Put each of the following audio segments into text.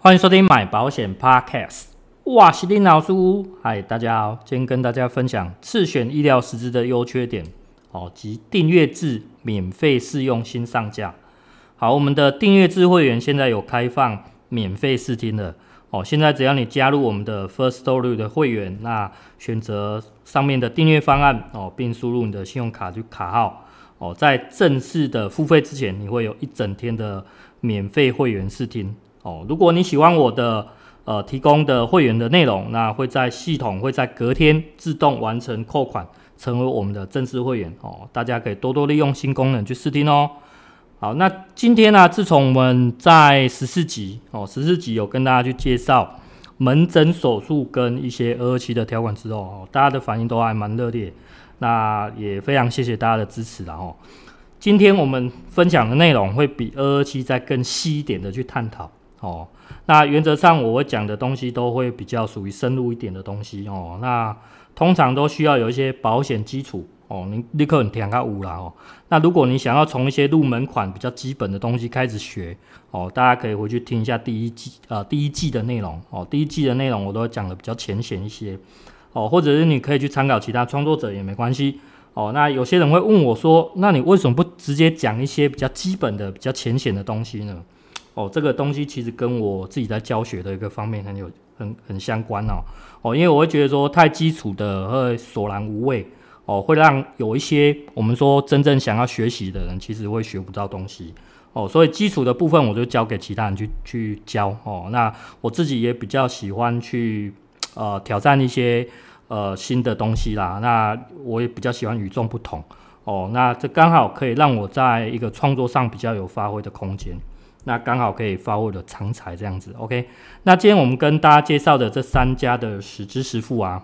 欢迎收听买保险 Podcast，哇，是林老师，嗨，大家好，今天跟大家分享次选医疗实支的优缺点哦，及订阅制免费试用新上架。好，我们的订阅制会员现在有开放免费试听了哦，现在只要你加入我们的 Firstory 的会员，那选择上面的订阅方案哦，并输入你的信用卡就卡号哦，在正式的付费之前，你会有一整天的免费会员试听。哦，如果你喜欢我的呃提供的会员的内容，那会在系统会在隔天自动完成扣款，成为我们的正式会员哦。大家可以多多利用新功能去试听哦。好，那今天呢、自从我们在十四集哦，十四集有跟大家去介绍门诊手术跟一些二二七的条款之后，大家的反应都还蛮热烈，那也非常谢谢大家的支持然后，今天我们分享的内容会比二二七再更细一点的去探讨。哦，那原则上我会讲的东西都会比较属于深入一点的东西哦。那通常都需要有一些保险基础哦，你立刻你填个五啦哦。那如果你想要从一些入门款比较基本的东西开始学哦，大家可以回去听一下第一季呃第一季的内容哦。第一季的内容我都讲的比较浅显一些哦，或者是你可以去参考其他创作者也没关系哦。那有些人会问我说，那你为什么不直接讲一些比较基本的、比较浅显的东西呢？哦，这个东西其实跟我自己在教学的一个方面很有很很相关哦。哦，因为我会觉得说太基础的会索然无味哦，会让有一些我们说真正想要学习的人其实会学不到东西哦。所以基础的部分我就交给其他人去去教哦。那我自己也比较喜欢去呃挑战一些呃新的东西啦。那我也比较喜欢与众不同哦。那这刚好可以让我在一个创作上比较有发挥的空间。那刚好可以发挥的长才这样子，OK。那今天我们跟大家介绍的这三家的十支十付啊，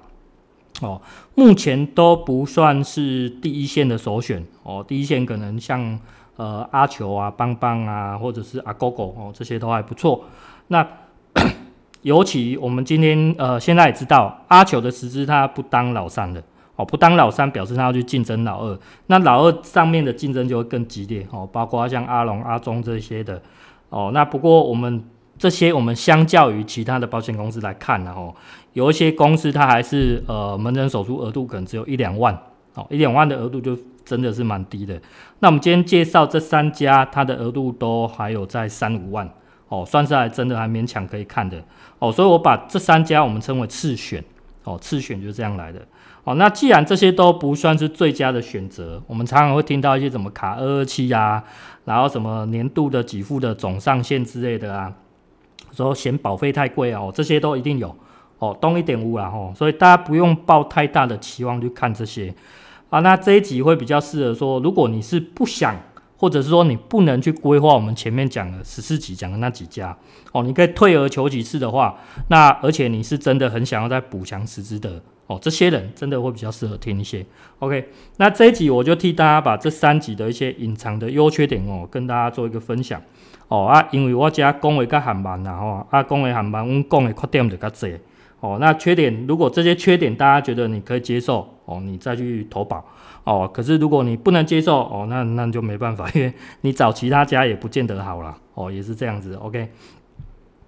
哦，目前都不算是第一线的首选哦。第一线可能像呃阿球啊、邦邦啊，或者是阿狗狗哦，这些都还不错。那 尤其我们今天呃现在也知道，阿球的十支他不当老三的哦，不当老三表示他要去竞争老二。那老二上面的竞争就会更激烈哦，包括像阿龙、阿中这些的。哦，那不过我们这些，我们相较于其他的保险公司来看呢，哦，有一些公司它还是呃门诊手术额度可能只有一两万，哦，一两万的额度就真的是蛮低的。那我们今天介绍这三家，它的额度都还有在三五万，哦，算是还真的还勉强可以看的，哦，所以我把这三家我们称为次选，哦，次选就是这样来的。哦，那既然这些都不算是最佳的选择，我们常常会听到一些什么卡二二七啊，然后什么年度的给付的总上限之类的啊，说嫌保费太贵哦，这些都一定有哦，东一点五啦吼，所以大家不用抱太大的期望去看这些啊。那这一集会比较适合说，如果你是不想，或者是说你不能去规划我们前面讲的十四集讲的那几家哦，你可以退而求其次的话，那而且你是真的很想要再补强实支的。哦，这些人真的会比较适合听一些。OK，那这一集我就替大家把这三集的一些隐藏的优缺点哦，跟大家做一个分享。哦啊，因为我家讲话较含慢啦吼，啊讲话含慢，我讲的缺点就较侪。哦，那缺点如果这些缺点大家觉得你可以接受，哦，你再去投保。哦，可是如果你不能接受，哦，那那就没办法，因为你找其他家也不见得好啦。哦，也是这样子。OK，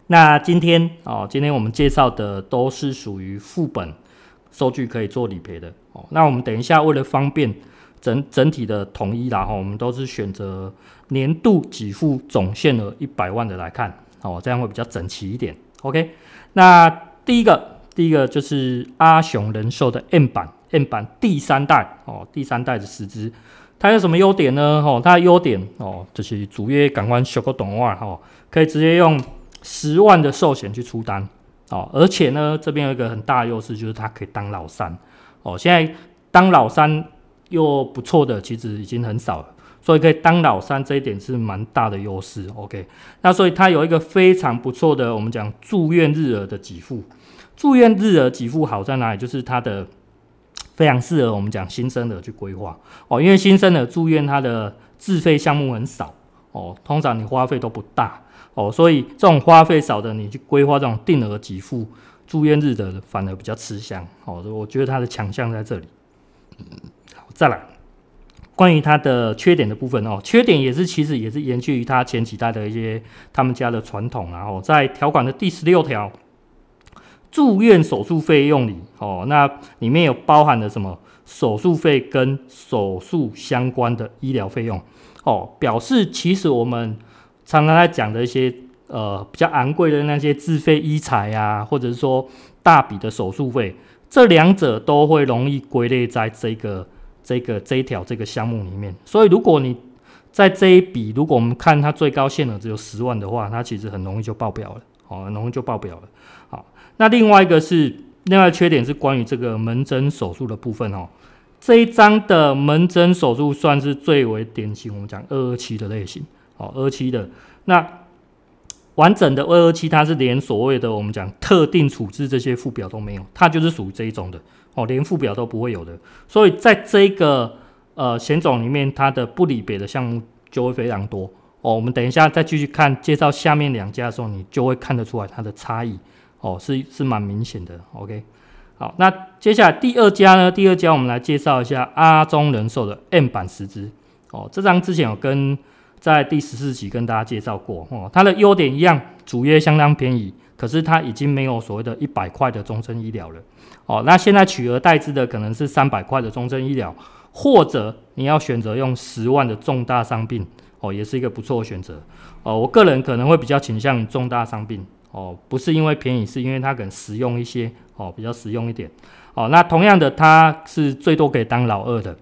那今天哦，今天我们介绍的都是属于副本。收据可以做理赔的哦，那我们等一下为了方便整整体的统一啦哈，我们都是选择年度给付总限额一百万的来看哦，这样会比较整齐一点。OK，那第一个第一个就是阿雄人寿的 M 版 M 版第三代哦，第三代的十支，它有什么优点呢？哦，它的优点哦就是主约赶快修个短袜哈，可以直接用十万的寿险去出单。哦，而且呢，这边有一个很大的优势，就是它可以当老三。哦，现在当老三又不错的，其实已经很少了。所以可以当老三，这一点是蛮大的优势。OK，那所以它有一个非常不错的，我们讲住院日额的给付。住院日额给付好在哪里？就是它的非常适合我们讲新生儿去规划哦，因为新生儿住院它的自费项目很少哦，通常你花费都不大哦，所以这种花费少的，你去规划这种定额给付住院日的反而比较吃香哦，我觉得它的强项在这里。好，再来关于它的缺点的部分哦，缺点也是其实也是延续于它前几代的一些他们家的传统，然后在条款的第十六条。住院手术费用里，哦，那里面有包含了什么手术费跟手术相关的医疗费用，哦，表示其实我们常常在讲的一些呃比较昂贵的那些自费医材啊，或者是说大笔的手术费，这两者都会容易归类在这个这个这一条这个项目里面。所以如果你在这一笔，如果我们看它最高限额只有十万的话，它其实很容易就爆表了，哦，很容易就爆表了，那另外一个是，另外缺点是关于这个门诊手术的部分哦。这一张的门诊手术算是最为典型，我们讲二二七的类型哦，二二七的那完整的二二七，它是连所谓的我们讲特定处置这些附表都没有，它就是属于这一种的哦，连附表都不会有的。所以在这个呃险种里面，它的不理别的项目就会非常多哦。我们等一下再继续看介绍下面两家的时候，你就会看得出来它的差异。哦，是是蛮明显的，OK，好，那接下来第二家呢？第二家我们来介绍一下阿中人寿的 M 版十支。哦，这张之前有跟在第十四集跟大家介绍过，哦，它的优点一样，主业相当便宜，可是它已经没有所谓的一百块的终身医疗了。哦，那现在取而代之的可能是三百块的终身医疗，或者你要选择用十万的重大伤病，哦，也是一个不错的选择。哦，我个人可能会比较倾向重大伤病。哦，不是因为便宜，是因为它更实用一些，哦，比较实用一点。哦，那同样的，它是最多可以当老二的，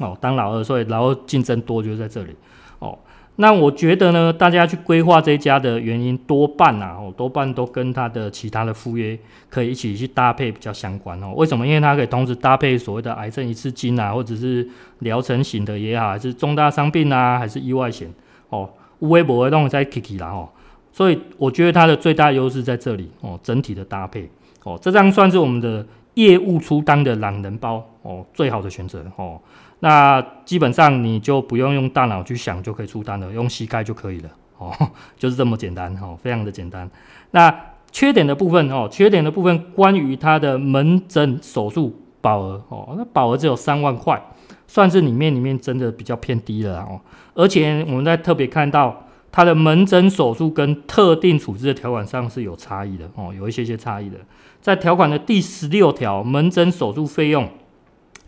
哦，当老二，所以老二竞争多就在这里。哦，那我觉得呢，大家去规划这一家的原因，多半啊，哦，多半都跟它的其他的附约可以一起去搭配比较相关哦。为什么？因为它可以同时搭配所谓的癌症一次金啊，或者是疗程型的也好，还是重大伤病啊，还是意外险，哦，无微不会弄在 Kiki 啦，哦。所以我觉得它的最大优势在这里哦，整体的搭配哦，这张算是我们的业务出单的懒人包哦，最好的选择哦。那基本上你就不用用大脑去想就可以出单了，用膝盖就可以了哦，就是这么简单哦，非常的简单。那缺点的部分哦，缺点的部分关于它的门诊手术保额哦，那保额只有三万块，算是里面里面真的比较偏低了哦。而且我们在特别看到。它的门诊手术跟特定处置的条款上是有差异的哦，有一些些差异的。在条款的第十六条，门诊手术费用，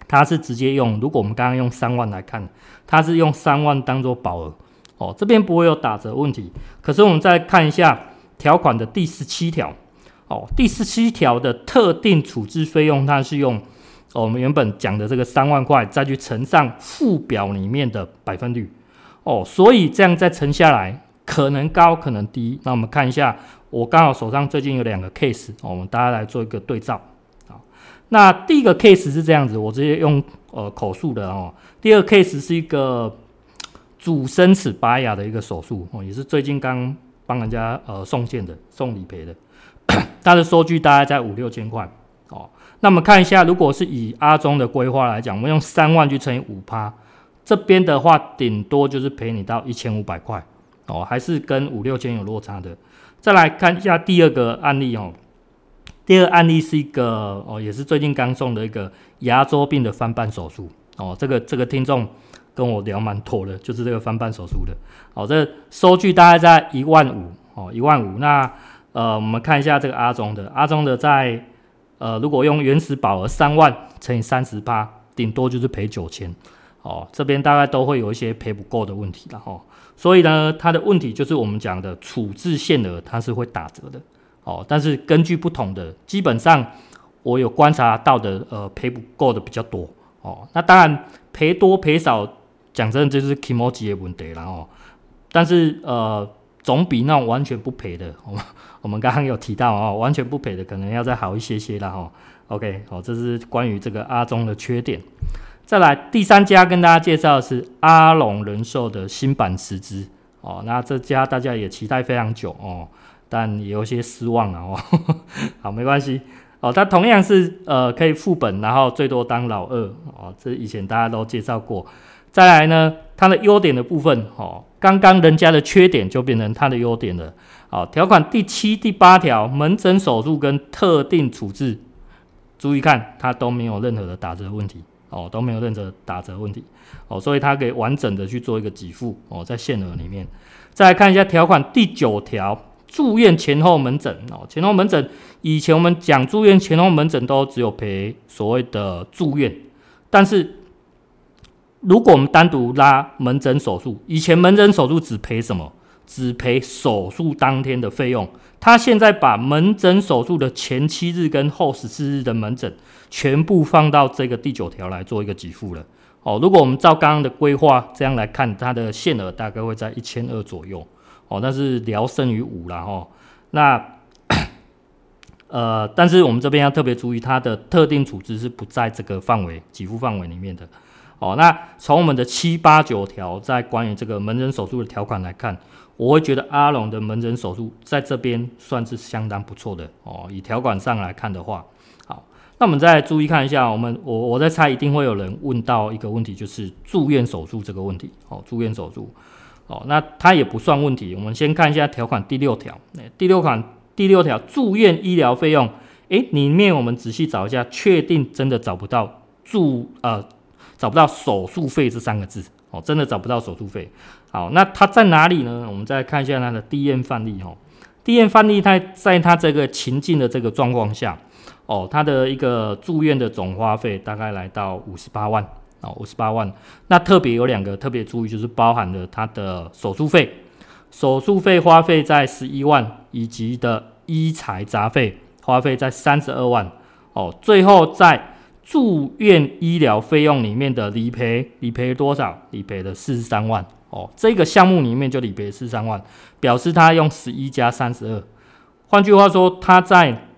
它是直接用，如果我们刚刚用三万来看，它是用三万当做保额哦，这边不会有打折问题。可是我们再看一下条款的第十七条哦，第十七条的特定处置费用，它是用我们原本讲的这个三万块，再去乘上附表里面的百分率。哦，所以这样再乘下来，可能高，可能低。那我们看一下，我刚好手上最近有两个 case，我们大家来做一个对照。好，那第一个 case 是这样子，我直接用呃口述的哦。第二个 case 是一个主生齿拔牙的一个手术哦，也是最近刚帮人家呃送件的，送理赔的，它的收据大概在五六千块。哦，那我们看一下，如果是以阿中的规划来讲，我们用三万去乘以五趴。这边的话，顶多就是赔你到一千五百块哦，还是跟五六千有落差的。再来看一下第二个案例哦，第二案例是一个哦，也是最近刚送的一个牙周病的翻瓣手术哦。这个这个听众跟我聊蛮妥的，就是这个翻瓣手术的哦。这、收据大概在一万五哦，一万五。那呃，我们看一下这个阿中的，阿中的在呃，如果用原始保额三万乘以三十八，顶多就是赔九千。哦，这边大概都会有一些赔不够的问题了哈，所以呢，它的问题就是我们讲的处置限额它是会打折的，哦，但是根据不同的，基本上我有观察到的，呃，赔不够的比较多，哦，那当然赔多赔少，讲真的就是 kimochi 的问题了哦，但是呃，总比那种完全不赔的，我们 我们刚刚有提到哦，完全不赔的可能要再好一些些了哈，OK，好，这是关于这个阿中的缺点。再来第三家跟大家介绍的是阿龙人寿的新版实支哦，那这家大家也期待非常久哦，但也有些失望了哦。好，没关系哦，它同样是呃可以副本，然后最多当老二哦，这以前大家都介绍过。再来呢，它的优点的部分哦，刚刚人家的缺点就变成它的优点了。好，条款第七、第八条，门诊手术跟特定处置，注意看，它都没有任何的打折问题。哦，都没有任何打折问题，哦，所以它可以完整的去做一个给付，哦，在限额里面。再来看一下条款第九条，住院前后门诊，哦，前后门诊，以前我们讲住院前后门诊都只有赔所谓的住院，但是如果我们单独拉门诊手术，以前门诊手术只赔什么？只赔手术当天的费用。他现在把门诊手术的前七日跟后十四日的门诊全部放到这个第九条来做一个给付了。哦，如果我们照刚刚的规划这样来看，它的限额大概会在一千二左右。哦，那是聊胜于无了哈。那 呃，但是我们这边要特别注意，它的特定处置是不在这个范围给付范围里面的。哦，那从我们的七八九条在关于这个门诊手术的条款来看。我会觉得阿龙的门诊手术在这边算是相当不错的哦。以条款上来看的话，好，那我们再注意看一下，我们我我在猜一定会有人问到一个问题，就是住院手术这个问题哦。住院手术哦，那它也不算问题。我们先看一下条款第六条，第六款第六条住院医疗费用，诶，里面我们仔细找一下，确定真的找不到住呃找不到手术费这三个字哦，真的找不到手术费。好，那它在哪里呢？我们再看一下它的地验范例哦。地验范例，它在它这个情境的这个状况下，哦，它的一个住院的总花费大概来到五十八万哦，五十八万。那特别有两个特别注意，就是包含了它的手术费，手术费花费在十一万，以及的医材杂费花费在三十二万哦。最后在住院医疗费用里面的理赔，理赔多少？理赔的四十三万。哦，这个项目里面就理赔四十三万，表示他用十一加三十二。换句话说，他在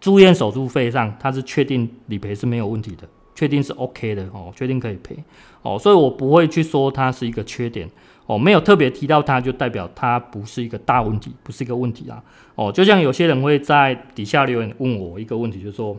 住院手术费上，他是确定理赔是没有问题的，确定是 OK 的哦，确定可以赔哦，所以我不会去说它是一个缺点哦，没有特别提到它，就代表它不是一个大问题，不是一个问题啊哦。就像有些人会在底下留言问我一个问题，就是说，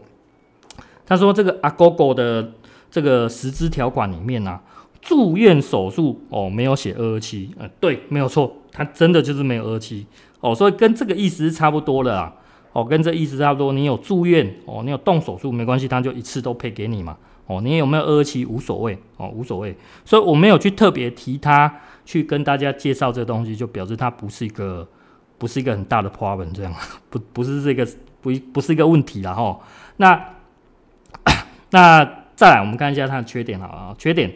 他说这个阿狗狗的这个实支条款里面呢、住院手术哦，没有写二二七，呃，对，没有错，它真的就是没有二二七哦，所以跟这个意思是差不多的啦，哦，跟这意思差不多。你有住院哦，你有动手术没关系，他就一次都赔给你嘛，哦，你有没有二二七无所谓哦，无所谓。所以我没有去特别提他，去跟大家介绍这个东西，就表示它不是一个不是一个很大的 problem，这样 不不是这个不不是一个问题了哈。那那再来我们看一下它的缺点好啊，缺点。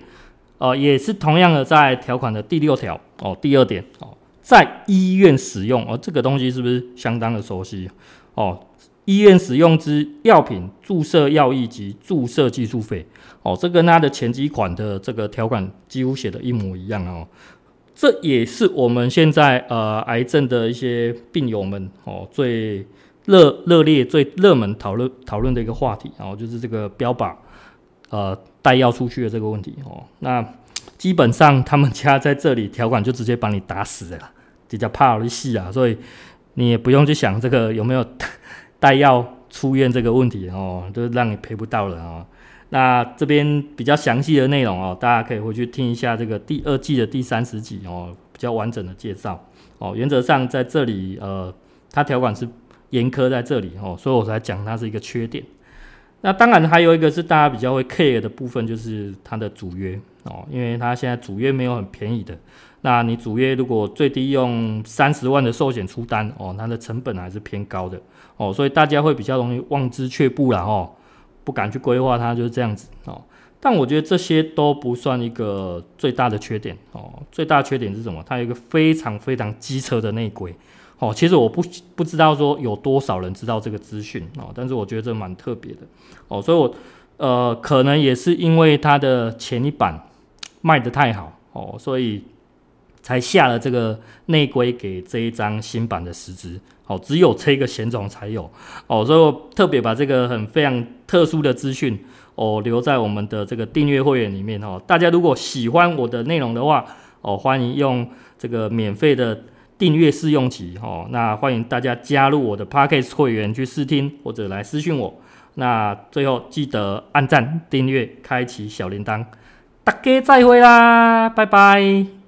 哦，也是同样的，在条款的第六条哦，第二点哦，在医院使用哦，这个东西是不是相当的熟悉哦？医院使用之药品注射药液及注射技术费哦，这跟它的前几款的这个条款几乎写的一模一样哦。这也是我们现在呃癌症的一些病友们哦最热热烈、最热门讨论讨论的一个话题，然后就是这个标靶呃。带药出去的这个问题哦，那基本上他们家在这里条款就直接把你打死了，比较怕的戏啊，所以你也不用去想这个有没有带药出院这个问题哦，就是让你赔不到了哦。那这边比较详细的内容哦，大家可以回去听一下这个第二季的第三十集哦，比较完整的介绍哦。原则上在这里呃，它条款是严苛在这里哦，所以我才讲它是一个缺点。那当然还有一个是大家比较会 care 的部分，就是它的主约哦，因为它现在主约没有很便宜的。那你主约如果最低用三十万的寿险出单哦，它的成本还是偏高的哦，所以大家会比较容易望之却步了哦，不敢去规划它就是这样子哦。但我觉得这些都不算一个最大的缺点哦，最大缺点是什么？它有一个非常非常机车的内规。哦，其实我不不知道说有多少人知道这个资讯哦，但是我觉得这蛮特别的哦，所以我呃可能也是因为它的前一版卖得太好哦，所以才下了这个内规给这一张新版的实支。哦，只有这个险种才有哦，所以我特别把这个很非常特殊的资讯哦留在我们的这个订阅会员里面哦。大家如果喜欢我的内容的话哦，欢迎用这个免费的订阅试用期哦。那欢迎大家加入我的 Podcast 会员去试听或者来私讯我。那最后记得按赞、订阅、开启小铃铛。大家再会啦，拜拜。